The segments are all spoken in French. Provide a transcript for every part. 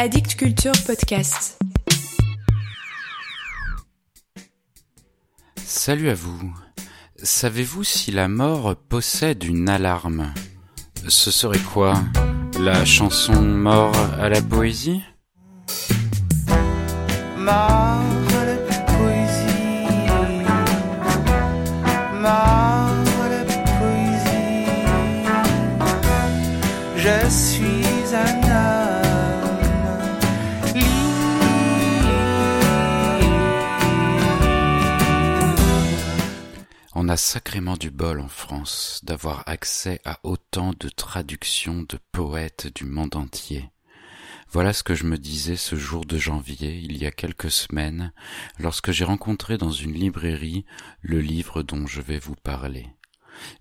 Addict Culture Podcast. Salut à vous. Savez-vous si la mort possède une alarme? Ce serait quoi? La chanson Mort à la poésie? Mort sacrément du bol en France d'avoir accès à autant de traductions de poètes du monde entier. Voilà ce que je me disais ce jour de janvier, il y a quelques semaines, lorsque j'ai rencontré dans une librairie le livre dont je vais vous parler.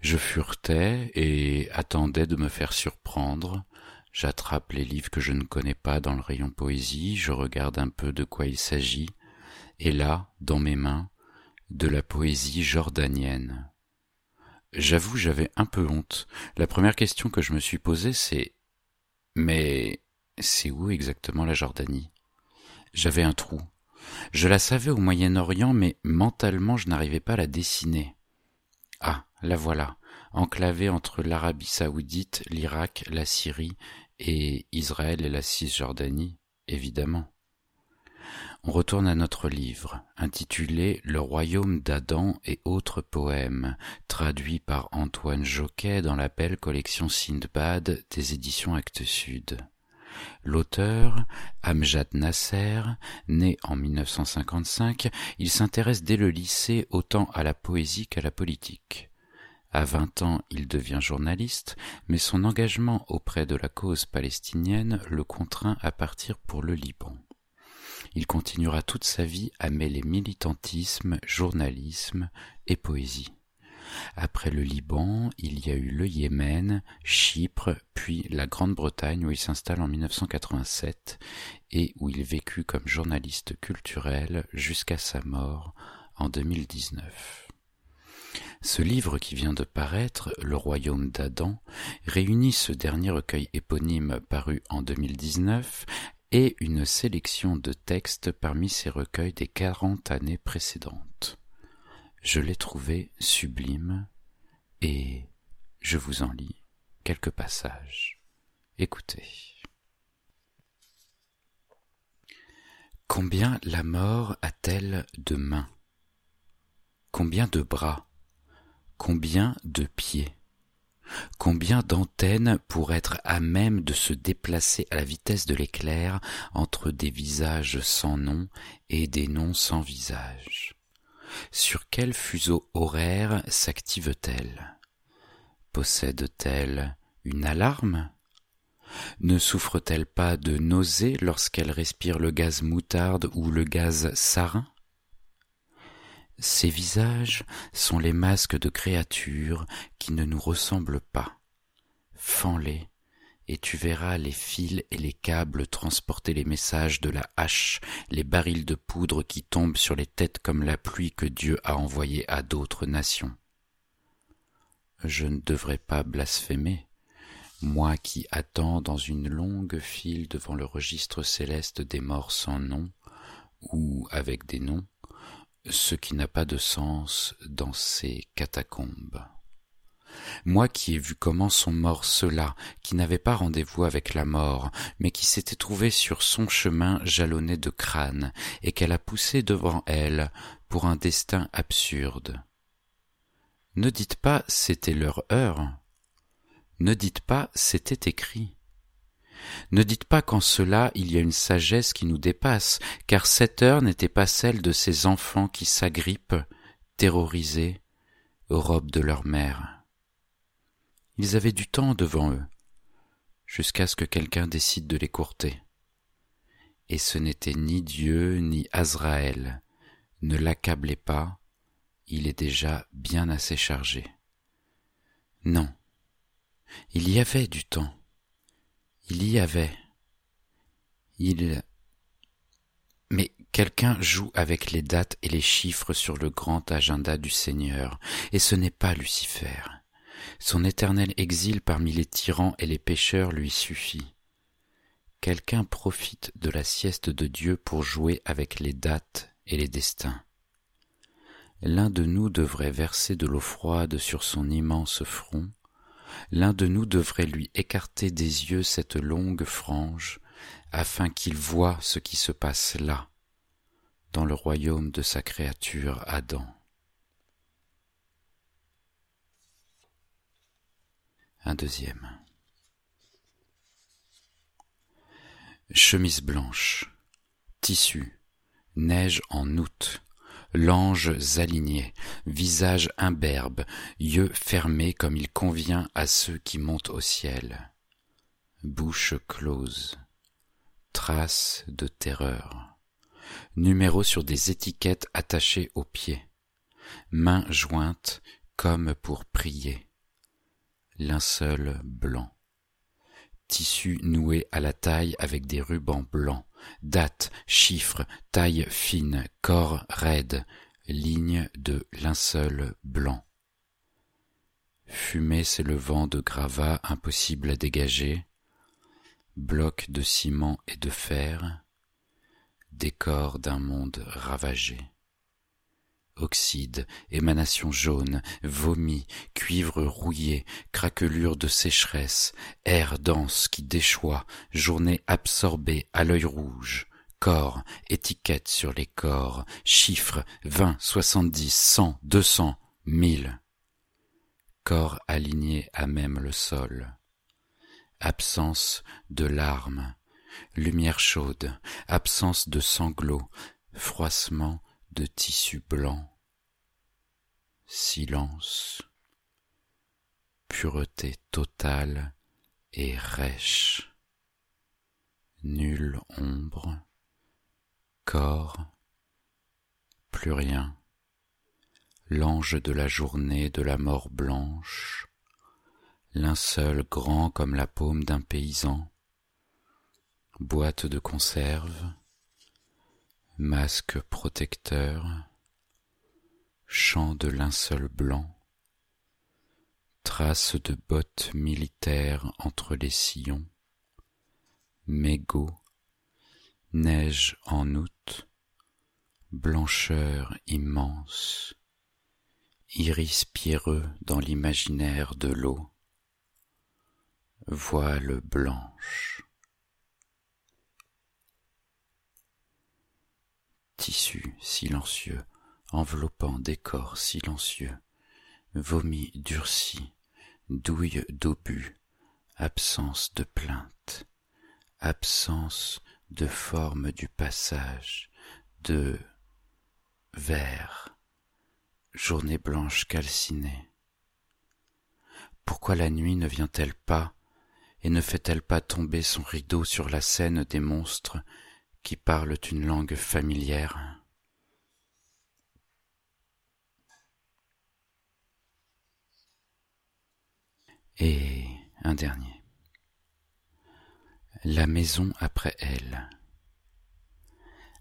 Je furetais et attendais de me faire surprendre. J'attrape les livres que je ne connais pas dans le rayon poésie, je regarde un peu de quoi il s'agit, et là, dans mes mains, de la poésie jordanienne. J'avoue, j'avais un peu honte. La première question que je me suis posée, c'est Mais c'est où exactement la Jordanie? J'avais un trou. Je la savais au Moyen-Orient, mais mentalement je n'arrivais pas à la dessiner. Ah, la voilà, enclavée entre l'Arabie saoudite, l'Irak, la Syrie et Israël et la Cisjordanie, évidemment. On retourne à notre livre, intitulé Le royaume d'Adam et autres poèmes, traduit par Antoine Joquet dans la belle collection Sindbad des éditions Actes Sud. L'auteur, Amjad Nasser, né en 1955, il s'intéresse dès le lycée autant à la poésie qu'à la politique. À vingt ans, il devient journaliste, mais son engagement auprès de la cause palestinienne le contraint à partir pour le Liban. Il continuera toute sa vie à mêler militantisme, journalisme et poésie. Après le Liban, il y a eu le Yémen, Chypre, puis la Grande-Bretagne où il s'installe en 1987 et où il vécut comme journaliste culturel jusqu'à sa mort en 2019. Ce livre qui vient de paraître, Le Royaume d'Adam, réunit ce dernier recueil éponyme paru en 2019 et une sélection de textes parmi ces recueils des quarante années précédentes. Je l'ai trouvé sublime et je vous en lis quelques passages. Écoutez. Combien la mort a-t-elle de mains? Combien de bras? Combien de pieds? Combien d'antennes pour être à même de se déplacer à la vitesse de l'éclair entre des visages sans nom et des noms sans visage? Sur quel fuseau horaire s'active-t-elle? Possède-t-elle une alarme? Ne souffre-t-elle pas de nausées lorsqu'elle respire le gaz moutarde ou le gaz sarin? Ces visages sont les masques de créatures qui ne nous ressemblent pas. Fends-les, et tu verras les fils et les câbles transporter les messages de la hache, les barils de poudre qui tombent sur les têtes comme la pluie que Dieu a envoyée à d'autres nations. Je ne devrais pas blasphémer, moi qui attends dans une longue file devant le registre céleste des morts sans nom, ou avec des noms, ce qui n'a pas de sens dans ces catacombes. Moi qui ai vu comment sont morts ceux-là, qui n'avaient pas rendez-vous avec la mort, mais qui s'étaient trouvés sur son chemin jalonné de crânes, et qu'elle a poussé devant elle pour un destin absurde. Ne dites pas c'était leur heure. Ne dites pas c'était écrit. Ne dites pas qu'en cela il y a une sagesse qui nous dépasse, car cette heure n'était pas celle de ces enfants qui s'agrippent, terrorisés, aux robes de leur mère. Ils avaient du temps devant eux, jusqu'à ce que quelqu'un décide de les courter. Et ce n'était ni Dieu ni Azraël. Ne l'accablez pas, il est déjà bien assez chargé. Non, il y avait du temps. Il y avait. Il. Mais quelqu'un joue avec les dates et les chiffres sur le grand agenda du Seigneur, et ce n'est pas Lucifer. Son éternel exil parmi les tyrans et les pécheurs lui suffit. Quelqu'un profite de la sieste de Dieu pour jouer avec les dates et les destins. L'un de nous devrait verser de l'eau froide sur son immense front, l'un de nous devrait lui écarter des yeux cette longue frange, afin qu'il voie ce qui se passe là, dans le royaume de sa créature Adam. Un deuxième. Chemise blanche, tissu, neige en août, langes alignés, visage imberbe, yeux fermés comme il convient à ceux qui montent au ciel, bouche close, traces de terreur, numéros sur des étiquettes attachées aux pieds, mains jointes comme pour prier, linceul blanc. Tissu noué à la taille avec des rubans blancs, date, chiffres, taille fine, corps raide, ligne de linceul blanc. Fumée s'élevant de gravats impossible à dégager, blocs de ciment et de fer, décor d'un monde ravagé oxyde, émanation jaune, vomi, cuivre rouillé, craquelure de sécheresse, air dense qui déchoit, journée absorbée à l'œil rouge, corps, étiquette sur les corps, chiffres, vingt, soixante-dix, cent, deux cents, mille. Corps aligné à même le sol. Absence de larmes, lumière chaude, absence de sanglots, froissement de tissu blanc, silence, pureté totale et rêche, nulle ombre, corps, plus rien, l'ange de la journée de la mort blanche, linceul grand comme la paume d'un paysan, boîte de conserve, masque protecteur, champ de linceul blanc, traces de bottes militaires entre les sillons, mégots, neige en août, blancheur immense, iris pierreux dans l'imaginaire de l'eau, voile blanche. Tissu silencieux, enveloppant décor silencieux, vomi durci, douille d'obus, absence de plainte, absence de forme du passage, de verre, journée blanche calcinée. Pourquoi la nuit ne vient-elle pas et ne fait-elle pas tomber son rideau sur la scène des monstres qui parlent une langue familière. Et un dernier. La maison après elle.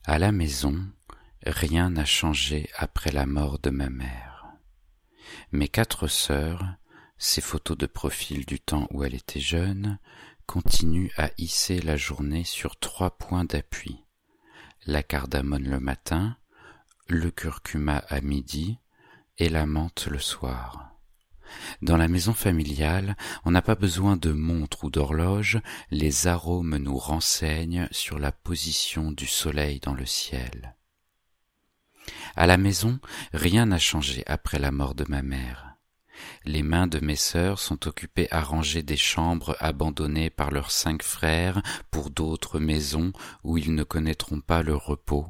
À la maison, rien n'a changé après la mort de ma mère. Mes quatre sœurs, ces photos de profil du temps où elle était jeune, continue à hisser la journée sur trois points d'appui. La cardamone le matin, le curcuma à midi et la menthe le soir. Dans la maison familiale, on n'a pas besoin de montre ou d'horloge, les arômes nous renseignent sur la position du soleil dans le ciel. À la maison, rien n'a changé après la mort de ma mère. Les mains de mes sœurs sont occupées à ranger des chambres abandonnées par leurs cinq frères pour d'autres maisons où ils ne connaîtront pas le repos,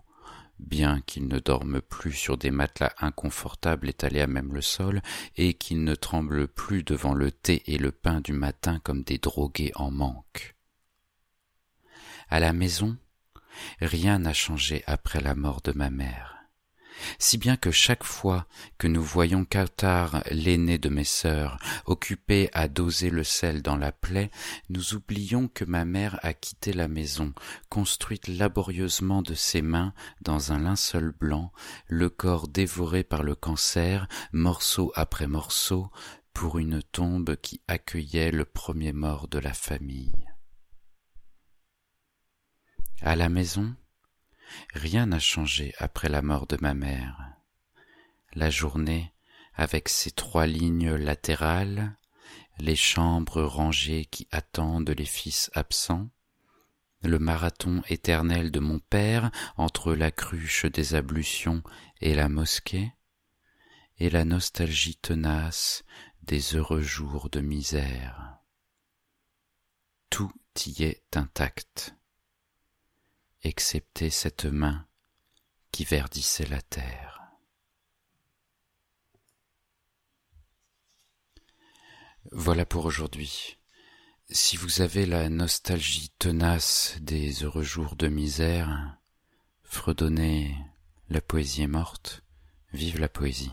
bien qu'ils ne dorment plus sur des matelas inconfortables étalés à même le sol, et qu'ils ne tremblent plus devant le thé et le pain du matin comme des drogués en manque. À la maison, rien n'a changé après la mort de ma mère si bien que chaque fois que nous voyons Kautar, l'aîné de mes sœurs, occupé à doser le sel dans la plaie, nous oublions que ma mère a quitté la maison, construite laborieusement de ses mains dans un linceul blanc, le corps dévoré par le cancer, morceau après morceau, pour une tombe qui accueillait le premier mort de la famille. À la maison, rien n'a changé après la mort de ma mère. La journée, avec ses trois lignes latérales, les chambres rangées qui attendent les fils absents, le marathon éternel de mon père entre la cruche des ablutions et la mosquée, et la nostalgie tenace des heureux jours de misère. Tout y est intact, excepté cette main qui verdissait la terre. Voilà pour aujourd'hui. Si vous avez la nostalgie tenace des heureux jours de misère, fredonnez la poésie est morte, vive la poésie.